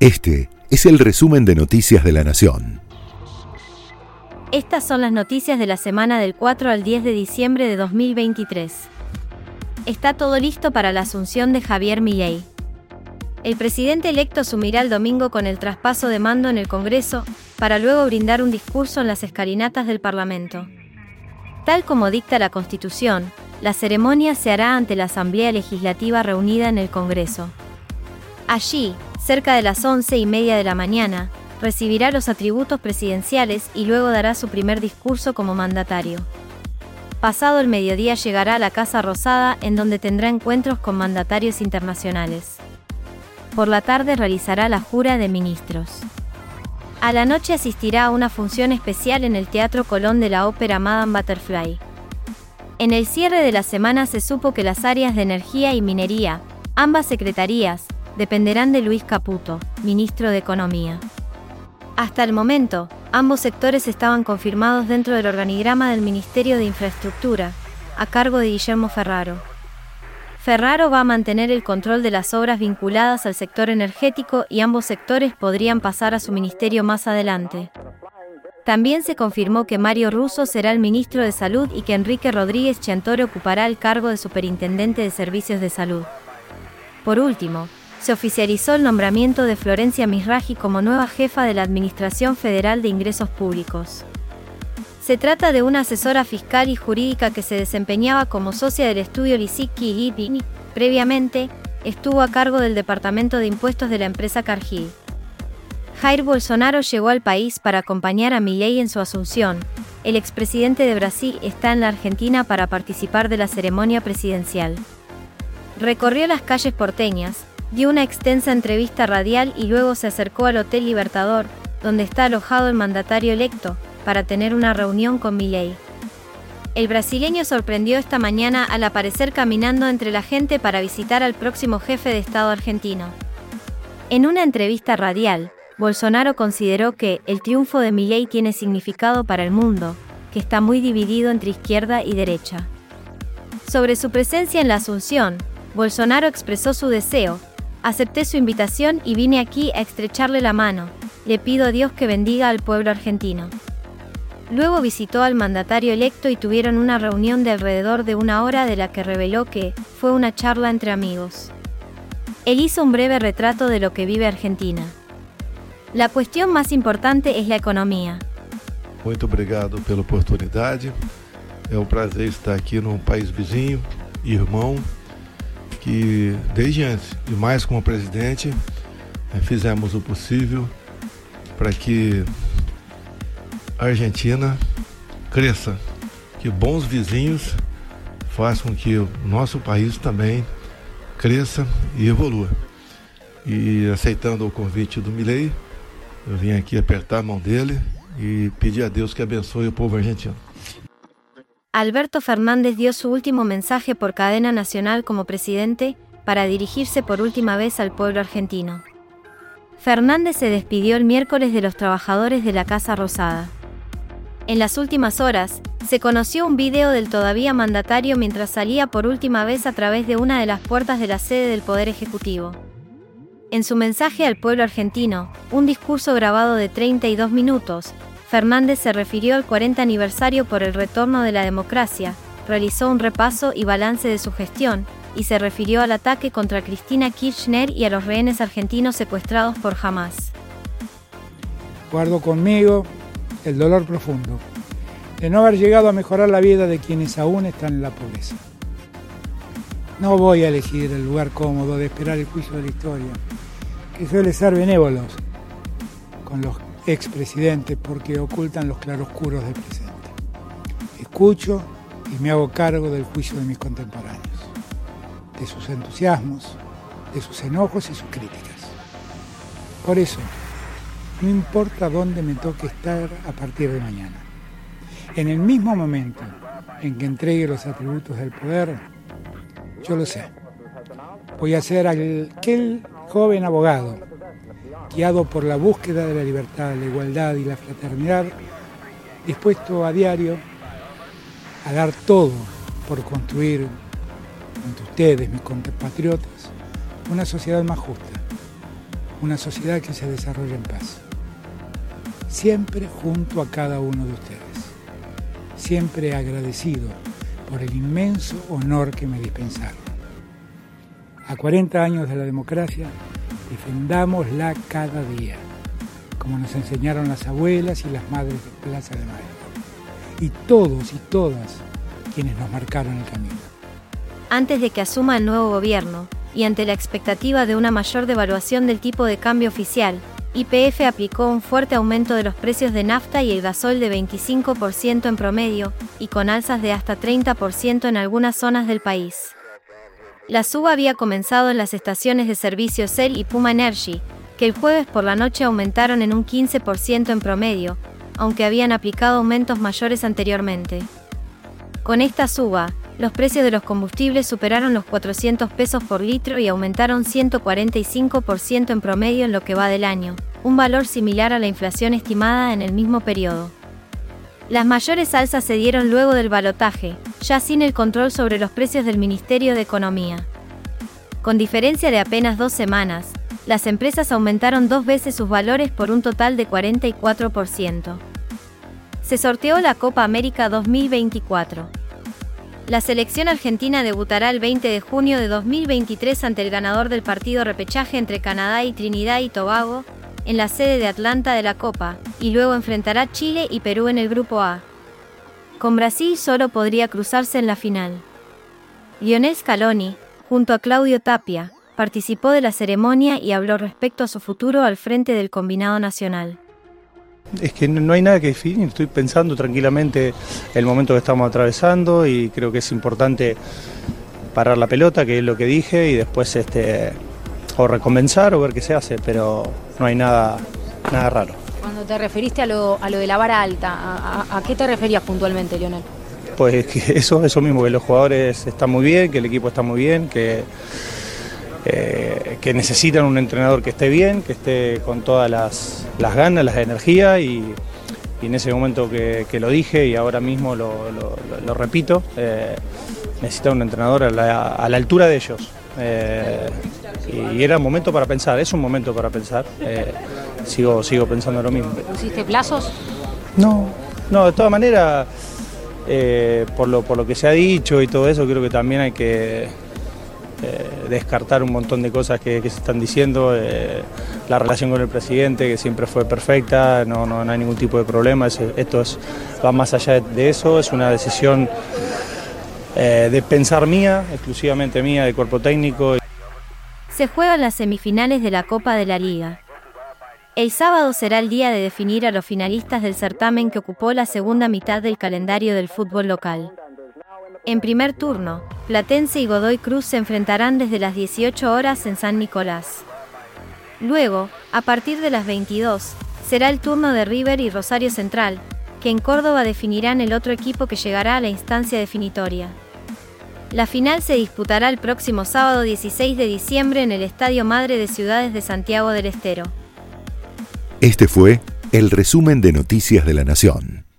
Este es el resumen de Noticias de la Nación. Estas son las noticias de la semana del 4 al 10 de diciembre de 2023. Está todo listo para la asunción de Javier Milei. El presidente electo asumirá el domingo con el traspaso de mando en el Congreso, para luego brindar un discurso en las escalinatas del Parlamento. Tal como dicta la Constitución, la ceremonia se hará ante la Asamblea Legislativa reunida en el Congreso. Allí, cerca de las once y media de la mañana, recibirá los atributos presidenciales y luego dará su primer discurso como mandatario. Pasado el mediodía llegará a la Casa Rosada en donde tendrá encuentros con mandatarios internacionales. Por la tarde realizará la jura de ministros. A la noche asistirá a una función especial en el Teatro Colón de la ópera Madame Butterfly. En el cierre de la semana se supo que las áreas de energía y minería, ambas secretarías, dependerán de Luis Caputo, ministro de Economía. Hasta el momento, ambos sectores estaban confirmados dentro del organigrama del Ministerio de Infraestructura, a cargo de Guillermo Ferraro. Ferraro va a mantener el control de las obras vinculadas al sector energético y ambos sectores podrían pasar a su ministerio más adelante. También se confirmó que Mario Russo será el ministro de Salud y que Enrique Rodríguez Chantore ocupará el cargo de superintendente de servicios de salud. Por último, se oficializó el nombramiento de Florencia Misraji como nueva jefa de la Administración Federal de Ingresos Públicos. Se trata de una asesora fiscal y jurídica que se desempeñaba como socia del estudio Lisicki y previamente estuvo a cargo del Departamento de Impuestos de la empresa Cargill. Jair Bolsonaro llegó al país para acompañar a Milei en su asunción. El expresidente de Brasil está en la Argentina para participar de la ceremonia presidencial. Recorrió las calles porteñas, dio una extensa entrevista radial y luego se acercó al Hotel Libertador, donde está alojado el mandatario electo, para tener una reunión con Milei. El brasileño sorprendió esta mañana al aparecer caminando entre la gente para visitar al próximo jefe de Estado argentino. En una entrevista radial, Bolsonaro consideró que el triunfo de Milei tiene significado para el mundo, que está muy dividido entre izquierda y derecha. Sobre su presencia en la Asunción, Bolsonaro expresó su deseo, Acepté su invitación y vine aquí a estrecharle la mano. Le pido a Dios que bendiga al pueblo argentino. Luego visitó al mandatario electo y tuvieron una reunión de alrededor de una hora de la que reveló que fue una charla entre amigos. Él hizo un breve retrato de lo que vive Argentina. La cuestión más importante es la economía. Muito obrigado pela oportunidade. É um prazer estar aqui num país vizinho, irmão, que desde antes e mais como presidente eh, fizemos o possível para que a Argentina cresça, que bons vizinhos façam com que o nosso país também cresça e evolua. E aceitando o convite do Milei, eu vim aqui apertar a mão dele e pedir a Deus que abençoe o povo argentino. Alberto Fernández dio su último mensaje por cadena nacional como presidente para dirigirse por última vez al pueblo argentino. Fernández se despidió el miércoles de los trabajadores de la Casa Rosada. En las últimas horas, se conoció un video del todavía mandatario mientras salía por última vez a través de una de las puertas de la sede del Poder Ejecutivo. En su mensaje al pueblo argentino, un discurso grabado de 32 minutos, Fernández se refirió al 40 aniversario por el retorno de la democracia, realizó un repaso y balance de su gestión, y se refirió al ataque contra Cristina Kirchner y a los rehenes argentinos secuestrados por Hamas. Guardo conmigo el dolor profundo de no haber llegado a mejorar la vida de quienes aún están en la pobreza. No voy a elegir el lugar cómodo de esperar el juicio de la historia, que suele ser benévolos con los expresidentes porque ocultan los claroscuros del presente. Escucho y me hago cargo del juicio de mis contemporáneos, de sus entusiasmos, de sus enojos y sus críticas. Por eso, no importa dónde me toque estar a partir de mañana. En el mismo momento en que entregue los atributos del poder, yo lo sé. Voy a ser aquel joven abogado guiado por la búsqueda de la libertad, la igualdad y la fraternidad, dispuesto a diario a dar todo por construir entre ustedes, mis compatriotas, una sociedad más justa, una sociedad que se desarrolle en paz. Siempre junto a cada uno de ustedes. Siempre agradecido por el inmenso honor que me dispensaron. A 40 años de la democracia, defendámosla cada día, como nos enseñaron las abuelas y las madres de Plaza de Mayo. Y todos y todas quienes nos marcaron el camino. Antes de que asuma el nuevo gobierno, y ante la expectativa de una mayor devaluación del tipo de cambio oficial, YPF aplicó un fuerte aumento de los precios de nafta y el gasol de 25% en promedio, y con alzas de hasta 30% en algunas zonas del país. La suba había comenzado en las estaciones de servicio Cell y Puma Energy, que el jueves por la noche aumentaron en un 15% en promedio, aunque habían aplicado aumentos mayores anteriormente. Con esta suba, los precios de los combustibles superaron los 400 pesos por litro y aumentaron 145% en promedio en lo que va del año, un valor similar a la inflación estimada en el mismo periodo. Las mayores alzas se dieron luego del balotaje, ya sin el control sobre los precios del Ministerio de Economía. Con diferencia de apenas dos semanas, las empresas aumentaron dos veces sus valores por un total de 44%. Se sorteó la Copa América 2024. La selección argentina debutará el 20 de junio de 2023 ante el ganador del partido repechaje entre Canadá y Trinidad y Tobago, en la sede de Atlanta de la Copa, y luego enfrentará Chile y Perú en el Grupo A. Con Brasil solo podría cruzarse en la final. Lionel Scaloni, junto a Claudio Tapia, participó de la ceremonia y habló respecto a su futuro al frente del combinado nacional. Es que no hay nada que definir, estoy pensando tranquilamente el momento que estamos atravesando y creo que es importante parar la pelota, que es lo que dije, y después este, o recomenzar o ver qué se hace, pero no hay nada, nada raro. Cuando te referiste a lo, a lo de la vara alta, ¿a, a qué te referías puntualmente, Lionel? Pues que eso, eso mismo, que los jugadores están muy bien, que el equipo está muy bien, que eh, que necesitan un entrenador que esté bien, que esté con todas las, ganas, las energías y, en ese momento que, lo dije y ahora mismo lo, repito, eh, necesitan un entrenador a la, altura de ellos. Eh, y era un momento para pensar, es un momento para pensar. sigo, sigo pensando lo mismo. ¿Pusiste plazos? No, no, de todas maneras, por, lo, por lo que se ha dicho y todo eso, creo que también hay que eh, descartar un montón de cosas que, se están diciendo. Eh, la relación con el presidente, que siempre fue perfecta, no, no, hay ningún tipo de problema. esto es, va más allá de eso, es una decisión eh, de pensar mía, exclusivamente mía, de cuerpo técnico. Se juegan las semifinales de la Copa de la Liga. El sábado será el día de definir a los finalistas del certamen que ocupó la segunda mitad del calendario del fútbol local. En primer turno, Platense y Godoy Cruz se enfrentarán desde las 18 horas en San Nicolás. Luego, a partir de las 22, será el turno de River y Rosario Central, que en Córdoba definirán el otro equipo que llegará a la instancia definitoria. La final se disputará el próximo sábado 16 de diciembre en el Estadio Madre de Ciudades de Santiago del Estero. Este fue el resumen de Noticias de la Nación.